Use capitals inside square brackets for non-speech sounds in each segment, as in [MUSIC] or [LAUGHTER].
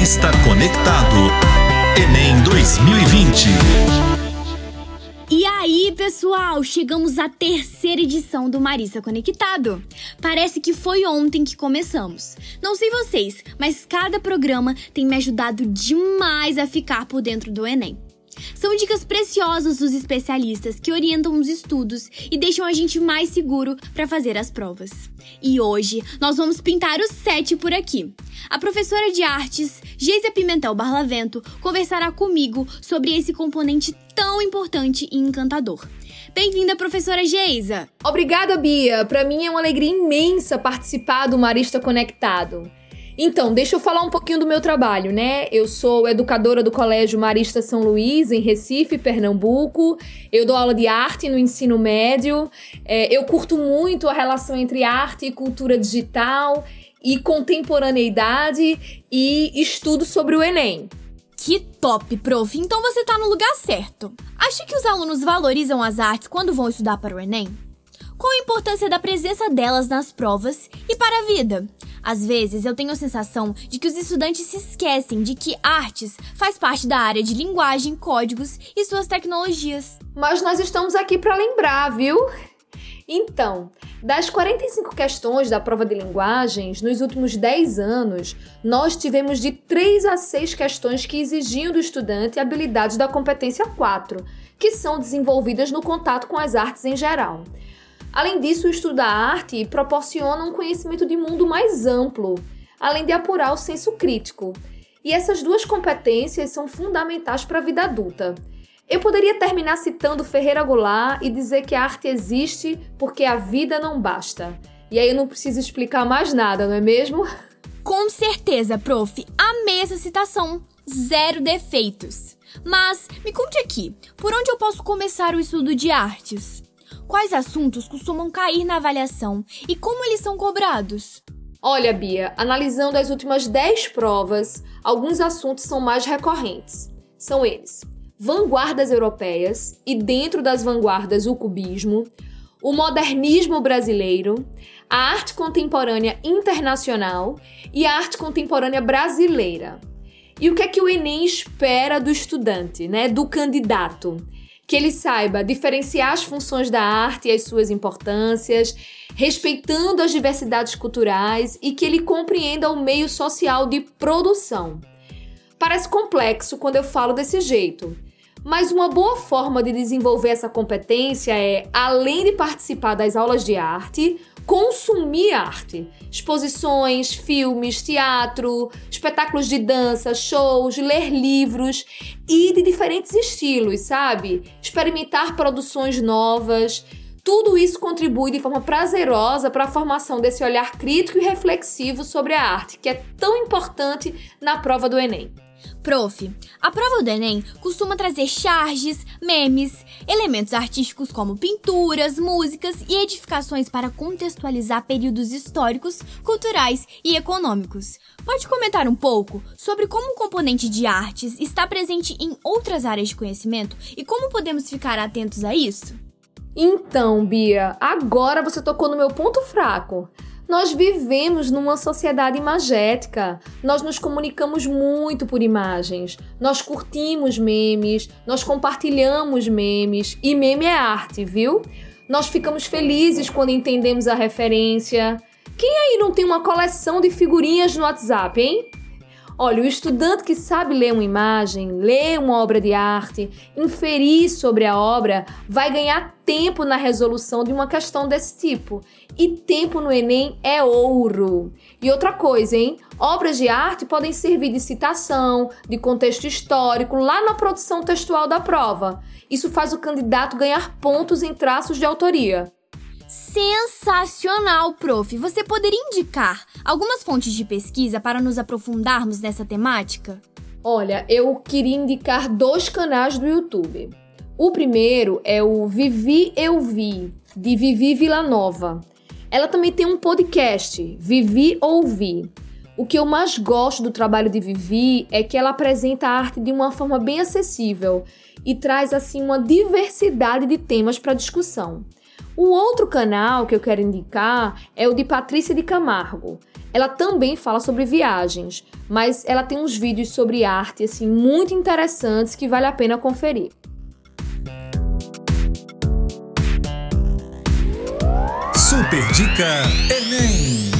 Marista Conectado. Enem 2020. E aí, pessoal, chegamos à terceira edição do Marista Conectado. Parece que foi ontem que começamos. Não sei vocês, mas cada programa tem me ajudado demais a ficar por dentro do Enem. São dicas preciosas dos especialistas que orientam os estudos e deixam a gente mais seguro para fazer as provas. E hoje nós vamos pintar o set por aqui. A professora de artes, Geisa Pimentel Barlavento, conversará comigo sobre esse componente tão importante e encantador. Bem-vinda, professora Geisa! Obrigada, Bia! Para mim é uma alegria imensa participar do Marista Conectado. Então, deixa eu falar um pouquinho do meu trabalho, né? Eu sou educadora do Colégio Marista São Luís, em Recife, Pernambuco. Eu dou aula de arte no ensino médio. É, eu curto muito a relação entre arte e cultura digital e contemporaneidade e estudo sobre o Enem. Que top, prof! Então você tá no lugar certo. Acha que os alunos valorizam as artes quando vão estudar para o Enem? Qual a importância da presença delas nas provas e para a vida? Às vezes eu tenho a sensação de que os estudantes se esquecem de que artes faz parte da área de linguagem, códigos e suas tecnologias. Mas nós estamos aqui para lembrar, viu? Então, das 45 questões da prova de linguagens, nos últimos 10 anos, nós tivemos de 3 a 6 questões que exigiam do estudante habilidades da competência 4, que são desenvolvidas no contato com as artes em geral. Além disso, da arte proporciona um conhecimento de mundo mais amplo, além de apurar o senso crítico. E essas duas competências são fundamentais para a vida adulta. Eu poderia terminar citando Ferreira Goulart e dizer que a arte existe porque a vida não basta. E aí eu não preciso explicar mais nada, não é mesmo? [LAUGHS] Com certeza, prof. Amei essa citação. Zero defeitos. Mas me conte aqui, por onde eu posso começar o estudo de artes? Quais assuntos costumam cair na avaliação e como eles são cobrados? Olha, Bia, analisando as últimas 10 provas, alguns assuntos são mais recorrentes. São eles: vanguardas europeias e, dentro das vanguardas, o cubismo, o modernismo brasileiro, a arte contemporânea internacional e a arte contemporânea brasileira. E o que é que o Enem espera do estudante, né, do candidato? Que ele saiba diferenciar as funções da arte e as suas importâncias, respeitando as diversidades culturais e que ele compreenda o meio social de produção. Parece complexo quando eu falo desse jeito, mas uma boa forma de desenvolver essa competência é, além de participar das aulas de arte, consumir arte. Exposições, filmes, teatro, espetáculos de dança, shows, ler livros e de diferentes estilos, sabe? Experimentar produções novas. Tudo isso contribui de forma prazerosa para a formação desse olhar crítico e reflexivo sobre a arte, que é tão importante na prova do Enem. Prof, a prova do Enem costuma trazer charges, memes, elementos artísticos como pinturas, músicas e edificações para contextualizar períodos históricos, culturais e econômicos. Pode comentar um pouco sobre como o componente de artes está presente em outras áreas de conhecimento e como podemos ficar atentos a isso? Então, Bia, agora você tocou no meu ponto fraco. Nós vivemos numa sociedade imagética. Nós nos comunicamos muito por imagens. Nós curtimos memes, nós compartilhamos memes e meme é arte, viu? Nós ficamos felizes quando entendemos a referência. Quem aí não tem uma coleção de figurinhas no WhatsApp, hein? Olha, o estudante que sabe ler uma imagem, ler uma obra de arte, inferir sobre a obra, vai ganhar tempo na resolução de uma questão desse tipo. E tempo no Enem é ouro. E outra coisa, hein? Obras de arte podem servir de citação, de contexto histórico, lá na produção textual da prova. Isso faz o candidato ganhar pontos em traços de autoria. Sensacional, prof! Você poderia indicar algumas fontes de pesquisa para nos aprofundarmos nessa temática? Olha, eu queria indicar dois canais do YouTube. O primeiro é o Vivi Eu Vi, de Vivi Vila Nova. Ela também tem um podcast, Vivi Ouvi. O que eu mais gosto do trabalho de Vivi é que ela apresenta a arte de uma forma bem acessível e traz assim uma diversidade de temas para discussão. O outro canal que eu quero indicar é o de Patrícia de Camargo. Ela também fala sobre viagens, mas ela tem uns vídeos sobre arte assim muito interessantes que vale a pena conferir. Super Dica Enem.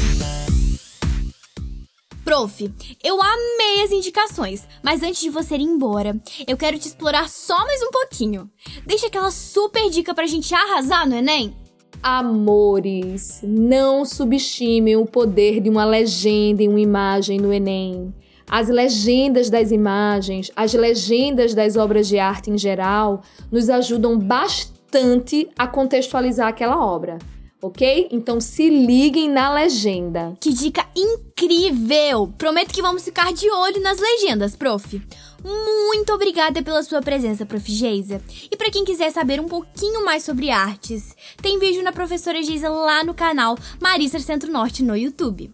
Prof, eu amei as indicações, mas antes de você ir embora, eu quero te explorar só mais um pouquinho. Deixa aquela super dica pra gente arrasar no Enem. Amores, não subestimem o poder de uma legenda em uma imagem no Enem. As legendas das imagens, as legendas das obras de arte em geral, nos ajudam bastante a contextualizar aquela obra ok? Então se liguem na legenda. Que dica incrível! Prometo que vamos ficar de olho nas legendas, prof. Muito obrigada pela sua presença, Prof. Geisa. E para quem quiser saber um pouquinho mais sobre artes, tem vídeo na professora Geisa lá no canal Marista Centro Norte no YouTube.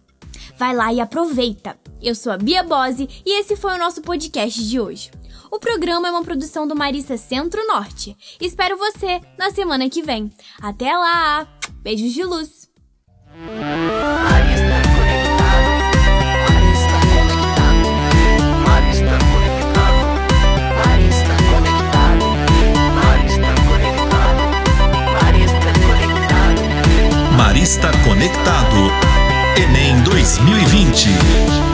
Vai lá e aproveita! Eu sou a Bia Bose e esse foi o nosso podcast de hoje. O programa é uma produção do Marista Centro Norte. Espero você na semana que vem. Até lá! Beijos de luz! Marista Conectado. Enem 2020.